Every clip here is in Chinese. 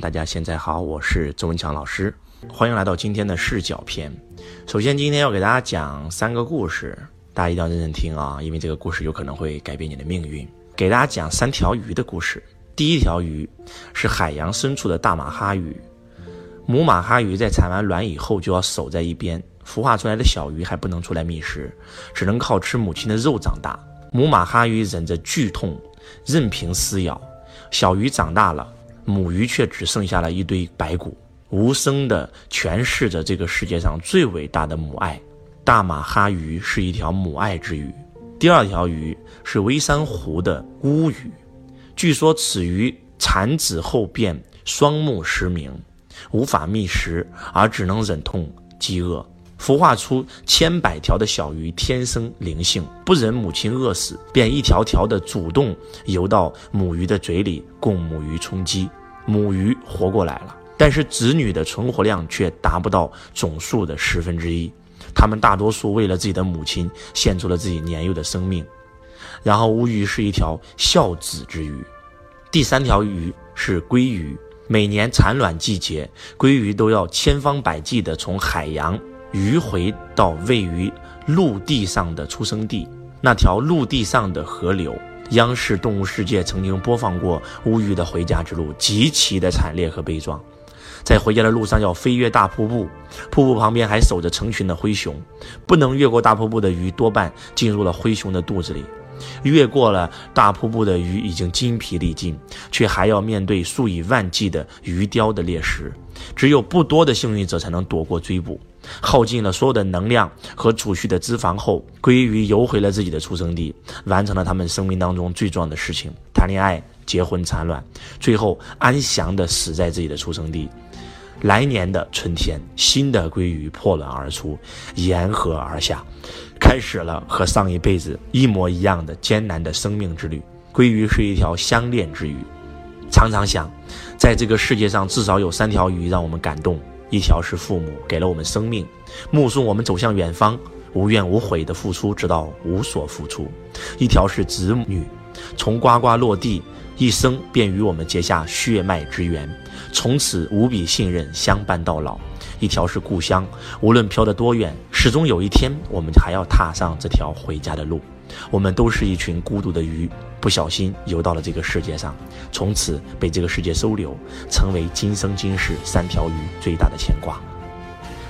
大家现在好，我是周文强老师，欢迎来到今天的视角篇。首先，今天要给大家讲三个故事，大家一定要认真听啊，因为这个故事有可能会改变你的命运。给大家讲三条鱼的故事。第一条鱼是海洋深处的大马哈鱼，母马哈鱼在产完卵以后就要守在一边，孵化出来的小鱼还不能出来觅食，只能靠吃母亲的肉长大。母马哈鱼忍着剧痛，任凭撕咬，小鱼长大了。母鱼却只剩下了一堆白骨，无声地诠释着这个世界上最伟大的母爱。大马哈鱼是一条母爱之鱼。第二条鱼是微山湖的乌鱼，据说此鱼产子后便双目失明，无法觅食，而只能忍痛饥饿。孵化出千百条的小鱼，天生灵性，不忍母亲饿死，便一条条的主动游到母鱼的嘴里，供母鱼充饥。母鱼活过来了，但是子女的存活量却达不到总数的十分之一。他们大多数为了自己的母亲，献出了自己年幼的生命。然后乌鱼是一条孝子之鱼。第三条鱼是鲑鱼，每年产卵季节，鲑鱼都要千方百计地从海洋迂回到位于陆地上的出生地，那条陆地上的河流。央视《动物世界》曾经播放过乌鱼的回家之路，极其的惨烈和悲壮。在回家的路上要飞越大瀑布，瀑布旁边还守着成群的灰熊，不能越过大瀑布的鱼多半进入了灰熊的肚子里。越过了大瀑布的鱼已经筋疲力尽，却还要面对数以万计的鱼雕的猎食，只有不多的幸运者才能躲过追捕。耗尽了所有的能量和储蓄的脂肪后，鲑鱼游回了自己的出生地，完成了他们生命当中最重要的事情：谈恋爱、结婚、产卵，最后安详地死在自己的出生地。来年的春天，新的鲑鱼破卵而出，沿河而下，开始了和上一辈子一模一样的艰难的生命之旅。鲑鱼是一条相恋之鱼，常常想，在这个世界上至少有三条鱼让我们感动。一条是父母给了我们生命，目送我们走向远方，无怨无悔的付出，直到无所付出；一条是子女，从呱呱落地，一生便与我们结下血脉之缘，从此无比信任，相伴到老；一条是故乡，无论飘得多远，始终有一天我们还要踏上这条回家的路。我们都是一群孤独的鱼，不小心游到了这个世界上，从此被这个世界收留，成为今生今世三条鱼最大的牵挂。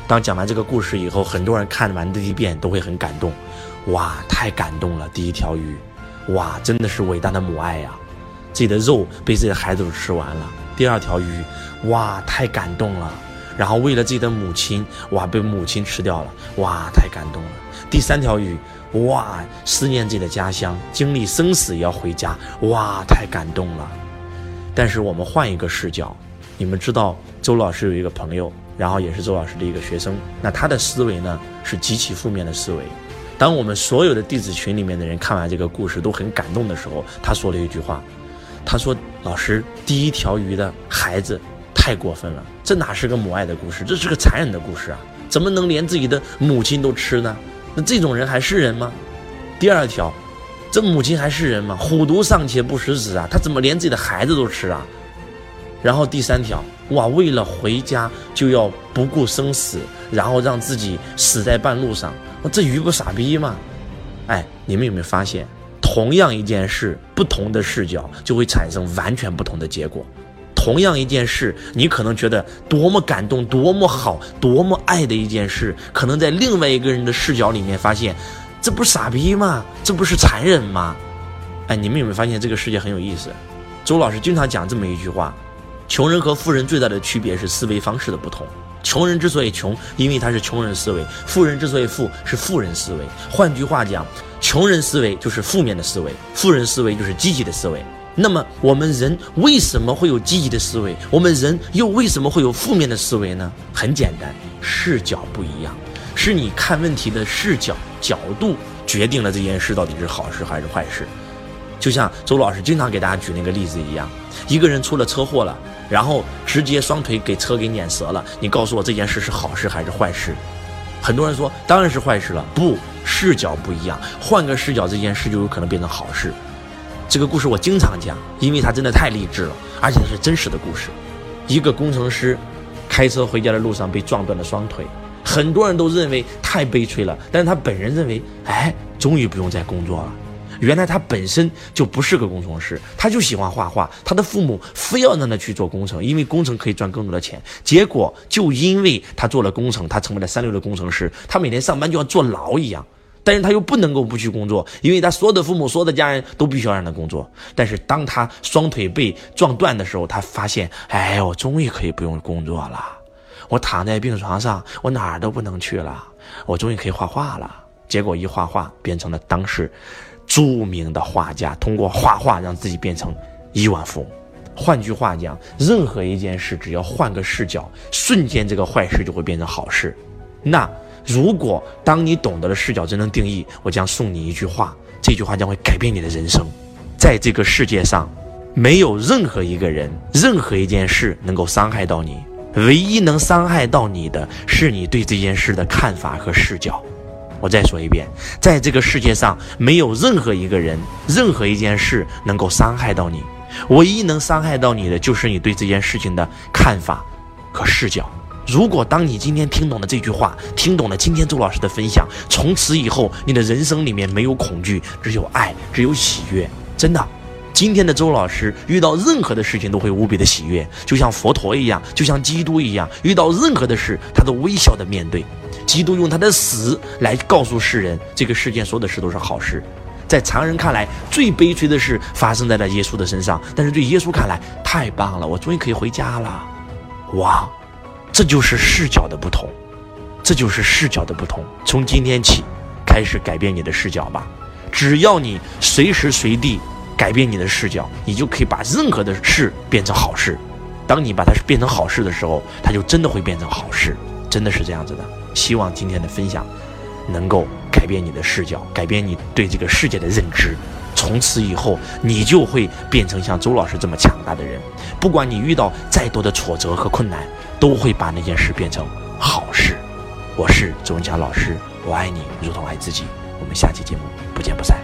当讲完这个故事以后，很多人看完这一遍都会很感动，哇，太感动了！第一条鱼，哇，真的是伟大的母爱呀，自己的肉被自己的孩子都吃完了。第二条鱼，哇，太感动了，然后为了自己的母亲，哇，被母亲吃掉了，哇，太感动了。第三条鱼。哇，思念自己的家乡，经历生死也要回家，哇，太感动了。但是我们换一个视角，你们知道周老师有一个朋友，然后也是周老师的一个学生，那他的思维呢是极其负面的思维。当我们所有的弟子群里面的人看完这个故事都很感动的时候，他说了一句话，他说：“老师，第一条鱼的孩子太过分了，这哪是个母爱的故事，这是个残忍的故事啊！怎么能连自己的母亲都吃呢？”那这种人还是人吗？第二条，这母亲还是人吗？虎毒尚且不食子啊，他怎么连自己的孩子都吃啊？然后第三条，哇，为了回家就要不顾生死，然后让自己死在半路上，这鱼不傻逼吗？哎，你们有没有发现，同样一件事，不同的视角就会产生完全不同的结果。同样一件事，你可能觉得多么感动、多么好、多么爱的一件事，可能在另外一个人的视角里面发现，这不是傻逼吗？这不是残忍吗？哎，你们有没有发现这个世界很有意思？周老师经常讲这么一句话：穷人和富人最大的区别是思维方式的不同。穷人之所以穷，因为他是穷人思维；富人之所以富，是富人思维。换句话讲，穷人思维就是负面的思维，富人思维就是积极的思维。那么我们人为什么会有积极的思维？我们人又为什么会有负面的思维呢？很简单，视角不一样，是你看问题的视角角度决定了这件事到底是好事还是坏事。就像周老师经常给大家举那个例子一样，一个人出了车祸了，然后直接双腿给车给碾折了，你告诉我这件事是好事还是坏事？很多人说当然是坏事了。不，视角不一样，换个视角，这件事就有可能变成好事。这个故事我经常讲，因为它真的太励志了，而且是真实的故事。一个工程师开车回家的路上被撞断了双腿，很多人都认为太悲催了，但是他本人认为，哎，终于不用再工作了。原来他本身就不是个工程师，他就喜欢画画。他的父母非要让他去做工程，因为工程可以赚更多的钱。结果就因为他做了工程，他成为了三流的工程师。他每天上班就像坐牢一样，但是他又不能够不去工作，因为他所有的父母、所有的家人都必须要让他工作。但是当他双腿被撞断的时候，他发现，哎，我终于可以不用工作了。我躺在病床上，我哪儿都不能去了，我终于可以画画了。结果一画画，变成了当时。著名的画家通过画画让自己变成亿万富翁。换句话讲，任何一件事只要换个视角，瞬间这个坏事就会变成好事。那如果当你懂得了视角真正定义，我将送你一句话，这句话将会改变你的人生。在这个世界上，没有任何一个人、任何一件事能够伤害到你，唯一能伤害到你的是你对这件事的看法和视角。我再说一遍，在这个世界上，没有任何一个人、任何一件事能够伤害到你。唯一能伤害到你的，就是你对这件事情的看法和视角。如果当你今天听懂了这句话，听懂了今天周老师的分享，从此以后，你的人生里面没有恐惧，只有爱，只有喜悦。真的，今天的周老师遇到任何的事情都会无比的喜悦，就像佛陀一样，就像基督一样，遇到任何的事，他都微笑的面对。基督用他的死来告诉世人，这个世间所有的事都是好事。在常人看来，最悲催的事发生在了耶稣的身上，但是对耶稣看来，太棒了，我终于可以回家了。哇，这就是视角的不同，这就是视角的不同。从今天起，开始改变你的视角吧。只要你随时随地改变你的视角，你就可以把任何的事变成好事。当你把它变成好事的时候，它就真的会变成好事，真的是这样子的。希望今天的分享能够改变你的视角，改变你对这个世界的认知。从此以后，你就会变成像周老师这么强大的人。不管你遇到再多的挫折和困难，都会把那件事变成好事。我是周文强老师，我爱你如同爱自己。我们下期节目不见不散。